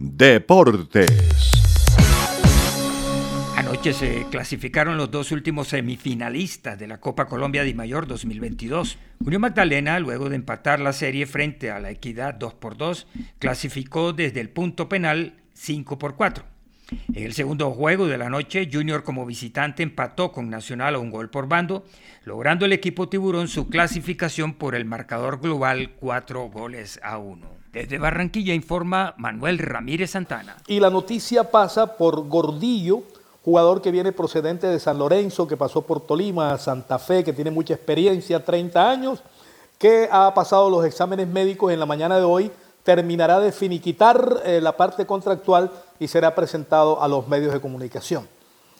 Deportes. Anoche se clasificaron los dos últimos semifinalistas de la Copa Colombia de Mayor 2022. Unión Magdalena, luego de empatar la serie frente a la Equidad 2 por 2, clasificó desde el punto penal 5 por 4. En el segundo juego de la noche, Junior como visitante empató con Nacional a un gol por bando, logrando el equipo tiburón su clasificación por el marcador global 4 goles a 1. Desde Barranquilla informa Manuel Ramírez Santana. Y la noticia pasa por Gordillo, jugador que viene procedente de San Lorenzo, que pasó por Tolima, Santa Fe, que tiene mucha experiencia, 30 años, que ha pasado los exámenes médicos en la mañana de hoy, terminará de finiquitar eh, la parte contractual y será presentado a los medios de comunicación.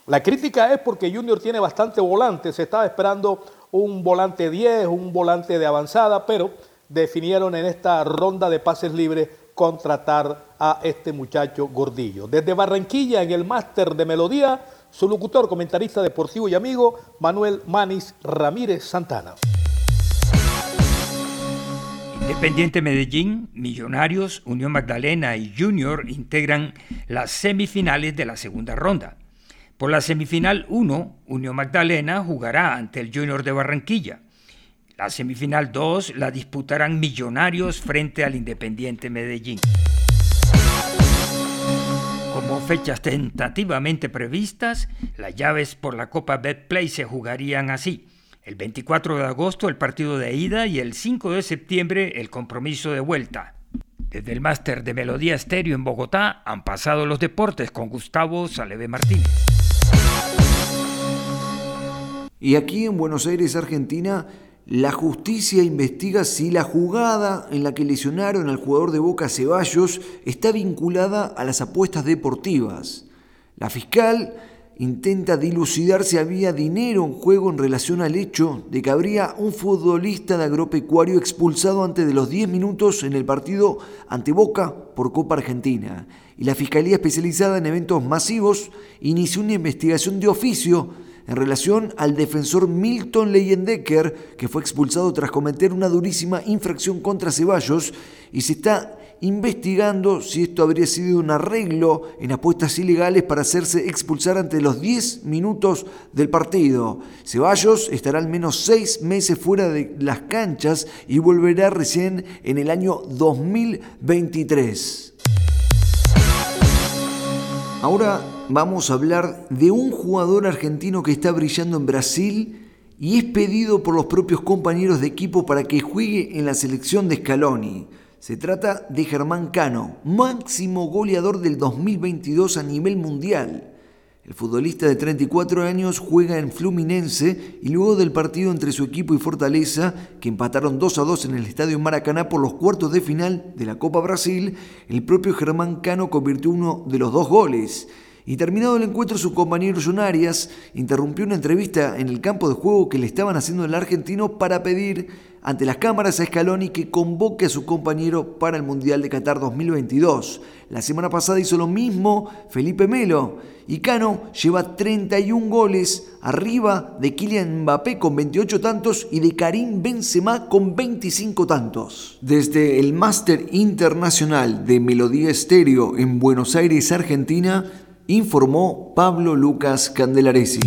La crítica es porque Junior tiene bastante volante, se estaba esperando un volante 10, un volante de avanzada, pero definieron en esta ronda de pases libres contratar a este muchacho Gordillo. Desde Barranquilla, en el máster de Melodía, su locutor, comentarista deportivo y amigo, Manuel Manis Ramírez Santana. Independiente Medellín, Millonarios, Unión Magdalena y Junior integran las semifinales de la segunda ronda. Por la semifinal 1, Unión Magdalena jugará ante el Junior de Barranquilla. La semifinal 2 la disputarán Millonarios frente al Independiente Medellín. Como fechas tentativamente previstas, las llaves por la Copa Betplay se jugarían así. El 24 de agosto el partido de ida y el 5 de septiembre el compromiso de vuelta. Desde el máster de Melodía Estéreo en Bogotá han pasado los deportes con Gustavo Saleve Martínez. Y aquí en Buenos Aires, Argentina, la justicia investiga si la jugada en la que lesionaron al jugador de Boca Ceballos está vinculada a las apuestas deportivas. La fiscal intenta dilucidar si había dinero en juego en relación al hecho de que habría un futbolista de agropecuario expulsado antes de los 10 minutos en el partido ante Boca por Copa Argentina. Y la Fiscalía Especializada en Eventos Masivos inició una investigación de oficio en relación al defensor Milton Leyendecker, que fue expulsado tras cometer una durísima infracción contra Ceballos y se está investigando si esto habría sido un arreglo en apuestas ilegales para hacerse expulsar ante los 10 minutos del partido. Ceballos estará al menos 6 meses fuera de las canchas y volverá recién en el año 2023. Ahora vamos a hablar de un jugador argentino que está brillando en Brasil y es pedido por los propios compañeros de equipo para que juegue en la selección de Scaloni. Se trata de Germán Cano, máximo goleador del 2022 a nivel mundial. El futbolista de 34 años juega en Fluminense y luego del partido entre su equipo y Fortaleza, que empataron 2 a 2 en el Estadio Maracaná por los cuartos de final de la Copa Brasil, el propio Germán Cano convirtió uno de los dos goles. Y terminado el encuentro, su compañero John interrumpió una entrevista en el campo de juego que le estaban haciendo el argentino para pedir ante las cámaras a Scaloni que convoque a su compañero para el Mundial de Qatar 2022. La semana pasada hizo lo mismo Felipe Melo y Cano lleva 31 goles arriba de Kylian Mbappé con 28 tantos y de Karim Benzema con 25 tantos. Desde el Máster Internacional de Melodía Estéreo en Buenos Aires, Argentina, informó Pablo Lucas Candelaresi.